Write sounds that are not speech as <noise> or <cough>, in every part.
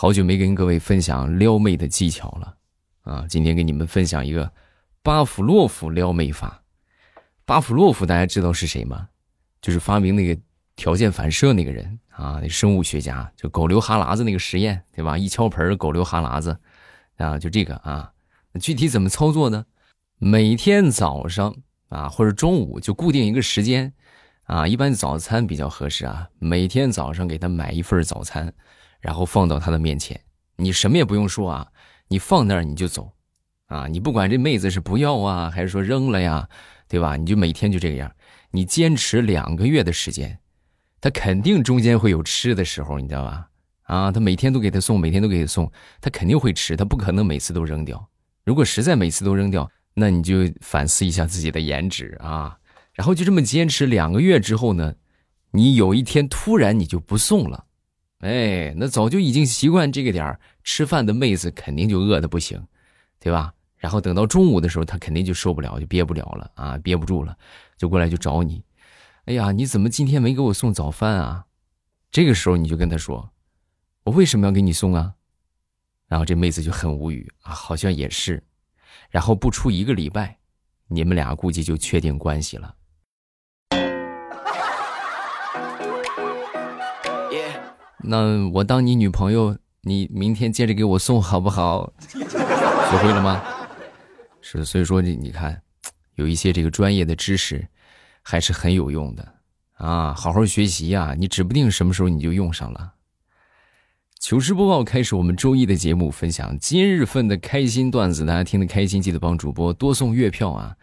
好久没跟各位分享撩妹的技巧了，啊，今天给你们分享一个巴甫洛夫撩妹法。巴甫洛夫大家知道是谁吗？就是发明那个条件反射那个人啊，那生物学家，就狗流哈喇子那个实验，对吧？一敲盆狗流哈喇子，啊，就这个啊。具体怎么操作呢？每天早上啊，或者中午就固定一个时间。啊，一般早餐比较合适啊。每天早上给他买一份早餐，然后放到他的面前，你什么也不用说啊，你放那儿你就走，啊，你不管这妹子是不要啊，还是说扔了呀，对吧？你就每天就这个样，你坚持两个月的时间，他肯定中间会有吃的时候，你知道吧？啊，他每天都给他送，每天都给他送，他肯定会吃，他不可能每次都扔掉。如果实在每次都扔掉，那你就反思一下自己的颜值啊。然后就这么坚持两个月之后呢，你有一天突然你就不送了，哎，那早就已经习惯这个点儿吃饭的妹子肯定就饿的不行，对吧？然后等到中午的时候，她肯定就受不了，就憋不了了啊，憋不住了，就过来就找你。哎呀，你怎么今天没给我送早饭啊？这个时候你就跟她说，我为什么要给你送啊？然后这妹子就很无语啊，好像也是。然后不出一个礼拜，你们俩估计就确定关系了。那我当你女朋友，你明天接着给我送好不好？<laughs> 学会了吗？是，所以说你你看，有一些这个专业的知识，还是很有用的啊！好好学习呀，你指不定什么时候你就用上了。糗事播报开始，我们周一的节目分享今日份的开心段子，大家听得开心，记得帮主播多送月票啊！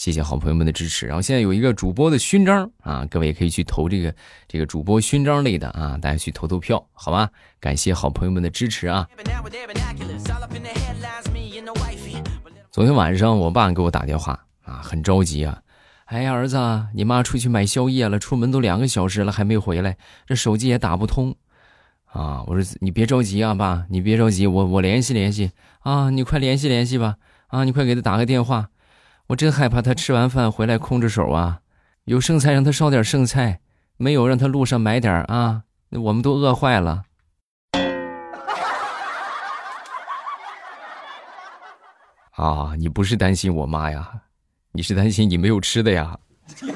谢谢好朋友们的支持，然后现在有一个主播的勋章啊，各位也可以去投这个这个主播勋章类的啊，大家去投投票，好吧？感谢好朋友们的支持啊！昨天晚上我爸给我打电话啊，很着急啊，哎呀儿子，你妈出去买宵夜了，出门都两个小时了还没回来，这手机也打不通啊！我说你别着急啊，爸，你别着急，我我联系联系啊，你快联系联系吧，啊，你快给他打个电话。我真害怕他吃完饭回来空着手啊！有剩菜让他烧点剩菜，没有让他路上买点啊！那我们都饿坏了。<laughs> 啊，你不是担心我妈呀，你是担心你没有吃的呀。<laughs>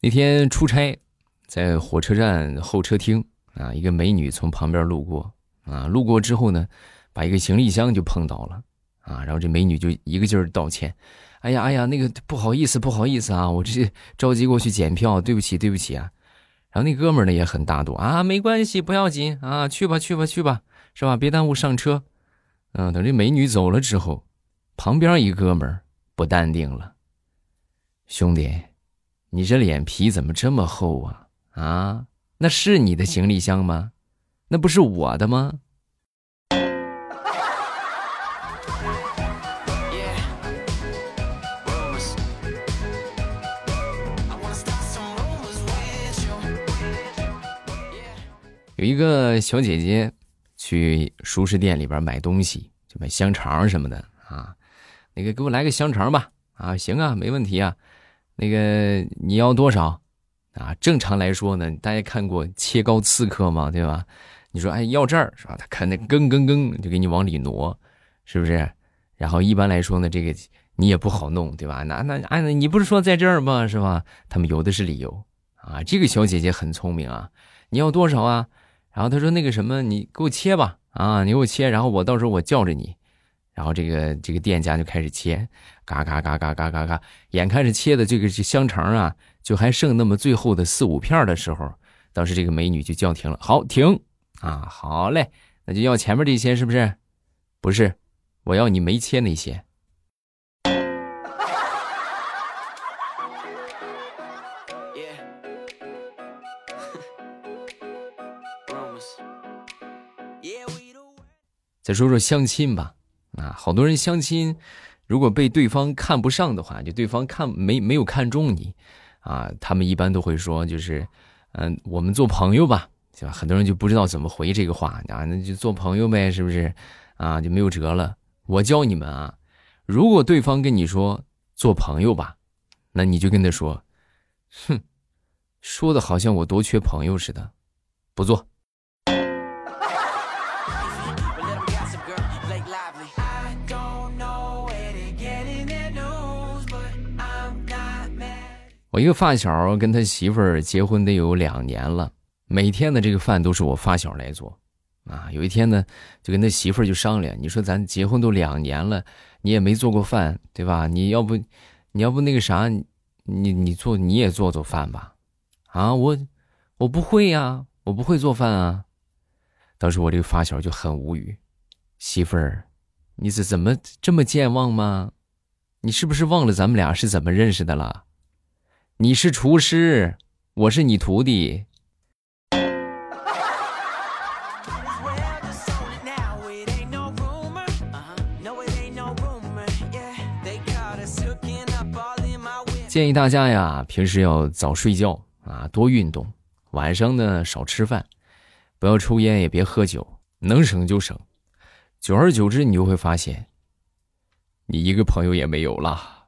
那天出差。在火车站候车厅啊，一个美女从旁边路过啊，路过之后呢，把一个行李箱就碰倒了啊，然后这美女就一个劲儿道歉，哎呀哎呀，那个不好意思不好意思啊，我这着急过去检票，对不起对不起啊。然后那哥们儿呢也很大度啊，没关系不要紧啊，去吧去吧去吧，是吧？别耽误上车。嗯，等这美女走了之后，旁边一哥们儿不淡定了，兄弟，你这脸皮怎么这么厚啊？啊，那是你的行李箱吗？那不是我的吗？有一个小姐姐去熟食店里边买东西，就买香肠什么的啊。那个给我来个香肠吧。啊，行啊，没问题啊。那个你要多少？啊，正常来说呢，大家看过切糕刺客吗？对吧？你说，哎，要这儿是吧？他看那更更更，就给你往里挪，是不是？然后一般来说呢，这个你也不好弄，对吧？那那哎，你不是说在这儿吗？是吧？他们有的是理由啊。这个小姐姐很聪明啊，你要多少啊？然后她说那个什么，你给我切吧，啊，你给我切，然后我到时候我叫着你。然后这个这个店家就开始切，嘎嘎嘎嘎嘎嘎嘎，眼看着切的这个这香肠啊。就还剩那么最后的四五片的时候，当时这个美女就叫停了。好，停啊，好嘞，那就要前面这些是不是？不是，我要你没切那些。再说说相亲吧，啊，好多人相亲，如果被对方看不上的话，就对方看没没有看中你。啊，他们一般都会说，就是，嗯，我们做朋友吧，对吧？很多人就不知道怎么回这个话啊，那就做朋友呗，是不是？啊，就没有辙了。我教你们啊，如果对方跟你说做朋友吧，那你就跟他说：“哼，说的好像我多缺朋友似的，不做。”我一个发小跟他媳妇儿结婚得有两年了，每天的这个饭都是我发小来做，啊，有一天呢，就跟他媳妇儿就商量，你说咱结婚都两年了，你也没做过饭，对吧？你要不，你要不那个啥，你你做你也做做饭吧，啊，我我不会呀，我不会做饭啊。当时我这个发小就很无语，媳妇儿，你是怎么这么健忘吗？你是不是忘了咱们俩是怎么认识的了？你是厨师，我是你徒弟。建议大家呀，平时要早睡觉啊，多运动，晚上呢少吃饭，不要抽烟，也别喝酒，能省就省。久而久之，你就会发现，你一个朋友也没有了。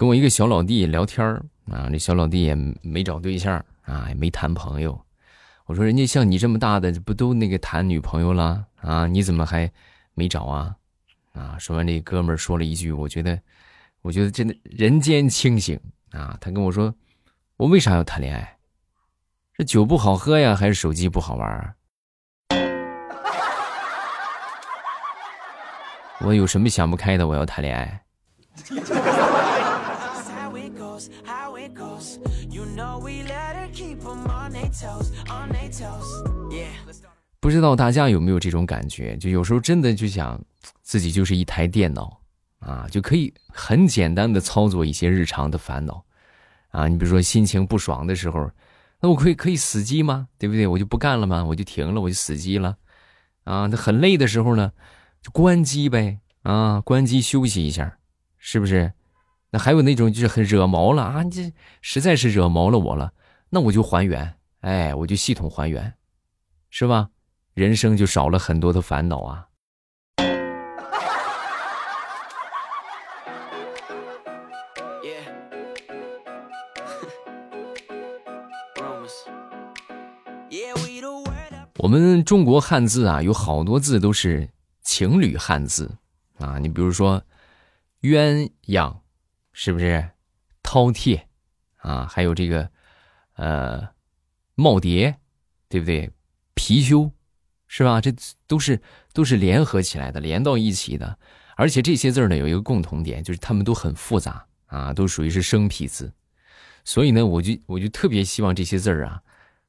跟我一个小老弟聊天啊，这小老弟也没找对象啊，也没谈朋友。我说人家像你这么大的，不都那个谈女朋友了啊？你怎么还没找啊？啊！说完这哥们儿说了一句，我觉得，我觉得真的人间清醒啊！他跟我说，我为啥要谈恋爱？是酒不好喝呀，还是手机不好玩？<laughs> 我有什么想不开的？我要谈恋爱。不知道大家有没有这种感觉？就有时候真的就想，自己就是一台电脑啊，就可以很简单的操作一些日常的烦恼啊。你比如说心情不爽的时候，那我可以可以死机吗？对不对？我就不干了吗？我就停了，我就死机了啊。那很累的时候呢，就关机呗啊，关机休息一下，是不是？那还有那种就是很惹毛了啊，这实在是惹毛了我了，那我就还原，哎，我就系统还原，是吧？人生就少了很多的烦恼啊。我们中国汉字啊，有好多字都是情侣汉字啊，你比如说鸳鸯。是不是饕餮啊？还有这个呃耄耋，对不对？貔貅是吧？这都是都是联合起来的，连到一起的。而且这些字呢，有一个共同点，就是它们都很复杂啊，都属于是生僻字。所以呢，我就我就特别希望这些字儿啊，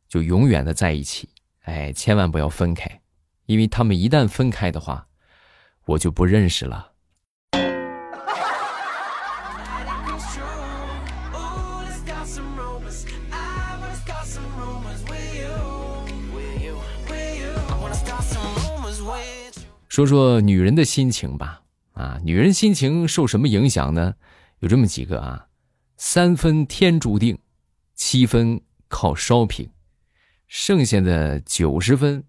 就永远的在一起，哎，千万不要分开，因为他们一旦分开的话，我就不认识了。说说女人的心情吧，啊，女人心情受什么影响呢？有这么几个啊，三分天注定，七分靠烧瓶，剩下的九十分，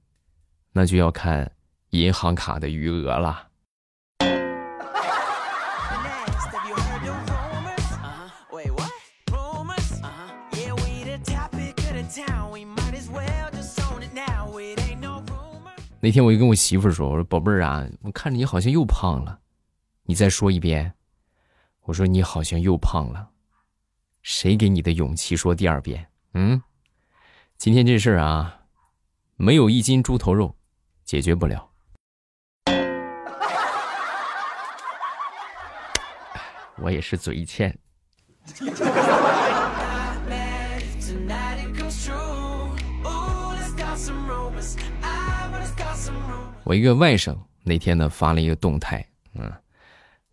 那就要看银行卡的余额了。那天我就跟我媳妇说：“我说宝贝儿啊，我看着你好像又胖了，你再说一遍。”我说：“你好像又胖了，谁给你的勇气说第二遍？”嗯，今天这事儿啊，没有一斤猪头肉，解决不了。<laughs> 我也是嘴欠。我一个外甥那天呢发了一个动态，嗯，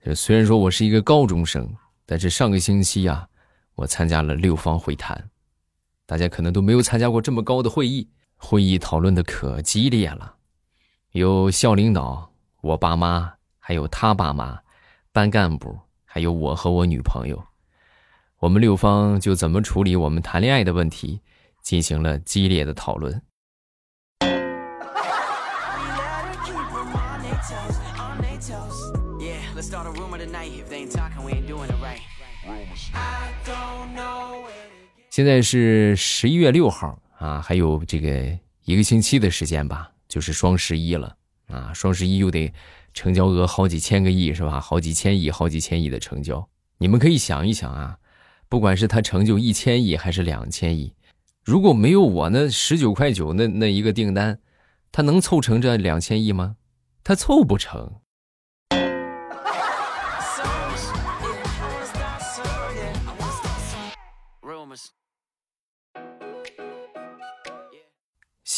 就虽然说我是一个高中生，但是上个星期啊，我参加了六方会谈，大家可能都没有参加过这么高的会议，会议讨论的可激烈了，有校领导、我爸妈，还有他爸妈、班干部，还有我和我女朋友，我们六方就怎么处理我们谈恋爱的问题进行了激烈的讨论。现在是十一月六号啊，还有这个一个星期的时间吧，就是双十一了啊！双十一又得成交额好几千个亿是吧？好几千亿、好几千亿的成交，你们可以想一想啊，不管是他成就一千亿还是两千亿，如果没有我那十九块九那那一个订单，他能凑成这两千亿吗？他凑不成。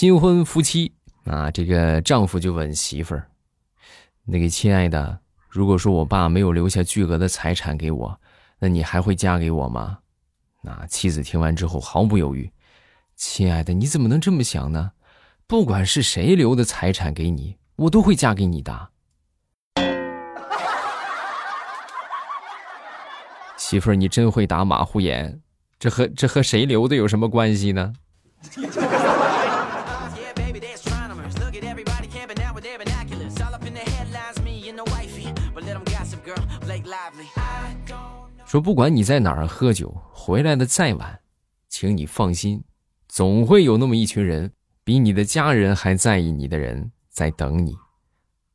新婚夫妻啊，这个丈夫就问媳妇儿：“那个亲爱的，如果说我爸没有留下巨额的财产给我，那你还会嫁给我吗？”那妻子听完之后毫不犹豫：“亲爱的，你怎么能这么想呢？不管是谁留的财产给你，我都会嫁给你的。” <laughs> 媳妇儿，你真会打马虎眼，这和这和谁留的有什么关系呢？说不管你在哪儿喝酒，回来的再晚，请你放心，总会有那么一群人，比你的家人还在意你的人在等你，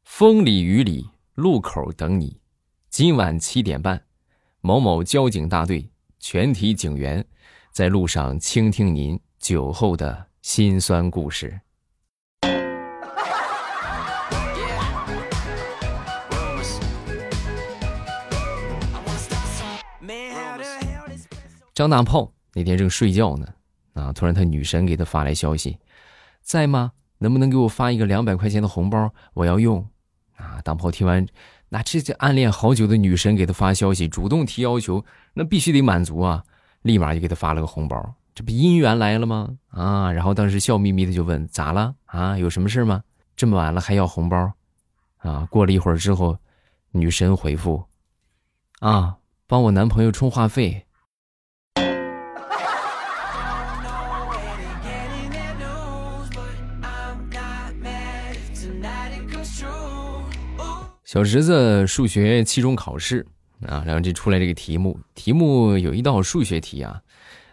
风里雨里路口等你。今晚七点半，某某交警大队全体警员在路上倾听您酒后的辛酸故事。张大炮那天正睡觉呢，啊，突然他女神给他发来消息，在吗？能不能给我发一个两百块钱的红包？我要用。啊，大炮听完，那这这暗恋好久的女神给他发消息，主动提要求，那必须得满足啊！立马就给他发了个红包，这不姻缘来了吗？啊，然后当时笑眯眯的就问咋了？啊，有什么事吗？这么晚了还要红包？啊，过了一会儿之后，女神回复，啊，帮我男朋友充话费。小侄子数学期中考试啊，然后这出来这个题目，题目有一道数学题啊，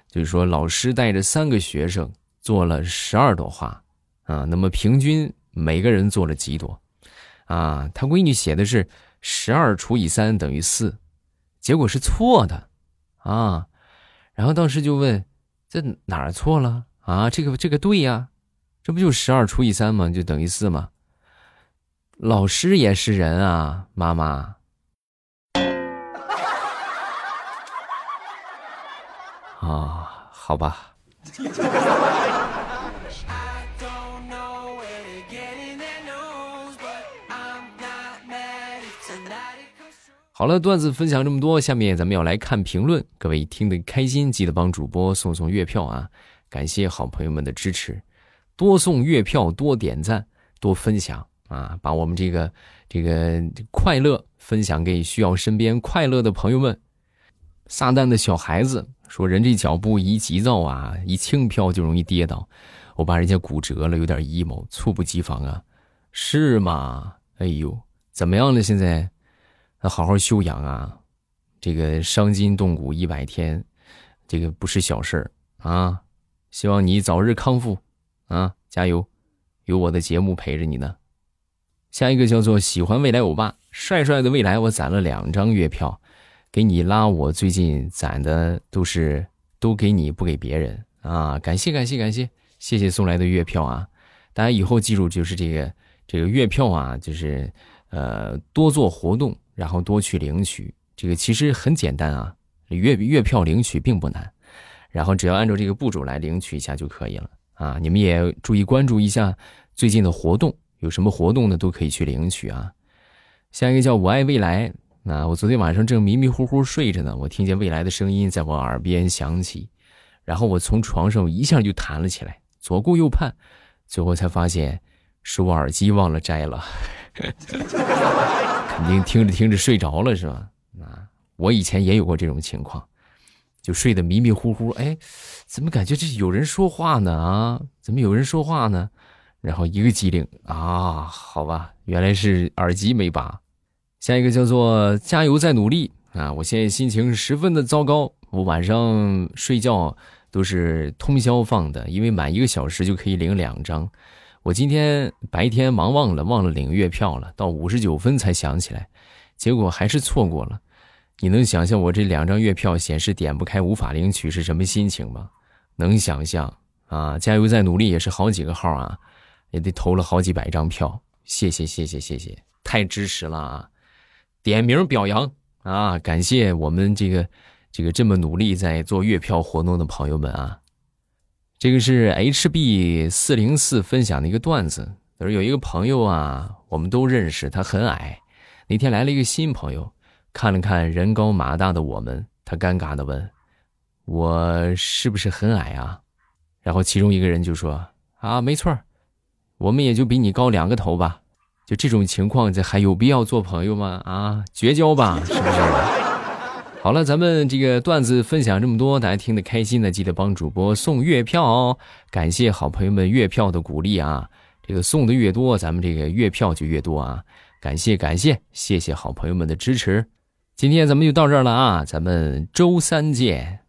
就是说老师带着三个学生做了十二朵花啊，那么平均每个人做了几朵啊？他闺女写的是十二除以三等于四，结果是错的啊。然后当时就问这哪儿错了啊？这个这个对呀，这不就十二除以三吗？就等于四吗？老师也是人啊，妈妈。啊，好吧。好了，段子分享这么多，下面咱们要来看评论。各位听得开心，记得帮主播送送月票啊！感谢好朋友们的支持，多送月票，多点赞，多分享。啊，把我们这个这个快乐分享给需要身边快乐的朋友们。撒旦的小孩子说：“人这脚步一急躁啊，一轻飘就容易跌倒。我把人家骨折了，有点 emo，猝不及防啊，是吗？哎呦，怎么样了？现在要好好休养啊。这个伤筋动骨一百天，这个不是小事儿啊。希望你早日康复啊，加油！有我的节目陪着你呢。”下一个叫做喜欢未来欧巴，帅帅的未来，我攒了两张月票，给你拉。我最近攒的都是都给你，不给别人啊！感谢感谢感谢，谢谢送来的月票啊！大家以后记住，就是这个这个月票啊，就是呃多做活动，然后多去领取。这个其实很简单啊，月月票领取并不难，然后只要按照这个步骤来领取一下就可以了啊！你们也注意关注一下最近的活动。有什么活动呢？都可以去领取啊。下一个叫我爱未来。那我昨天晚上正迷迷糊糊睡着呢，我听见未来的声音在我耳边响起，然后我从床上一下就弹了起来，左顾右盼，最后才发现是我耳机忘了摘了，<laughs> 肯定听着听着睡着了是吧？啊，我以前也有过这种情况，就睡得迷迷糊糊，哎，怎么感觉这有人说话呢？啊，怎么有人说话呢？然后一个机灵啊，好吧，原来是耳机没拔。下一个叫做加油再努力啊！我现在心情十分的糟糕，我晚上睡觉都是通宵放的，因为满一个小时就可以领两张。我今天白天忙忘了，忘了领月票了，到五十九分才想起来，结果还是错过了。你能想象我这两张月票显示点不开，无法领取是什么心情吗？能想象啊！加油再努力也是好几个号啊，也得投了好几百张票。谢谢谢谢谢谢，太支持了啊！点名表扬啊！感谢我们这个这个这么努力在做月票活动的朋友们啊！这个是 HB 四零四分享的一个段子，他说有一个朋友啊，我们都认识，他很矮。那天来了一个新朋友，看了看人高马大的我们，他尴尬的问。我是不是很矮啊？然后其中一个人就说：“啊，没错我们也就比你高两个头吧。就这种情况，这还有必要做朋友吗？啊，绝交吧，是不是？”好了，咱们这个段子分享这么多，大家听得开心的，记得帮主播送月票哦。感谢好朋友们月票的鼓励啊，这个送的越多，咱们这个月票就越多啊。感谢感谢，谢谢好朋友们的支持。今天咱们就到这儿了啊，咱们周三见。